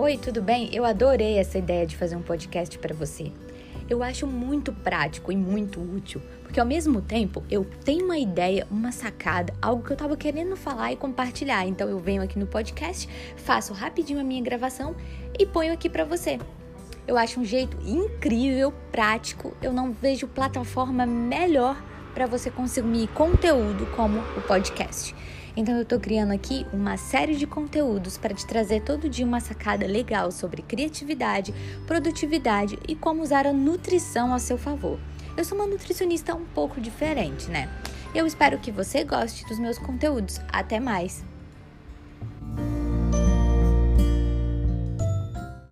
Oi, tudo bem? Eu adorei essa ideia de fazer um podcast para você. Eu acho muito prático e muito útil, porque ao mesmo tempo eu tenho uma ideia, uma sacada, algo que eu tava querendo falar e compartilhar. Então eu venho aqui no podcast, faço rapidinho a minha gravação e ponho aqui para você. Eu acho um jeito incrível, prático. Eu não vejo plataforma melhor para você consumir conteúdo como o podcast. Então eu estou criando aqui uma série de conteúdos para te trazer todo dia uma sacada legal sobre criatividade, produtividade e como usar a nutrição a seu favor. Eu sou uma nutricionista um pouco diferente, né? Eu espero que você goste dos meus conteúdos. Até mais!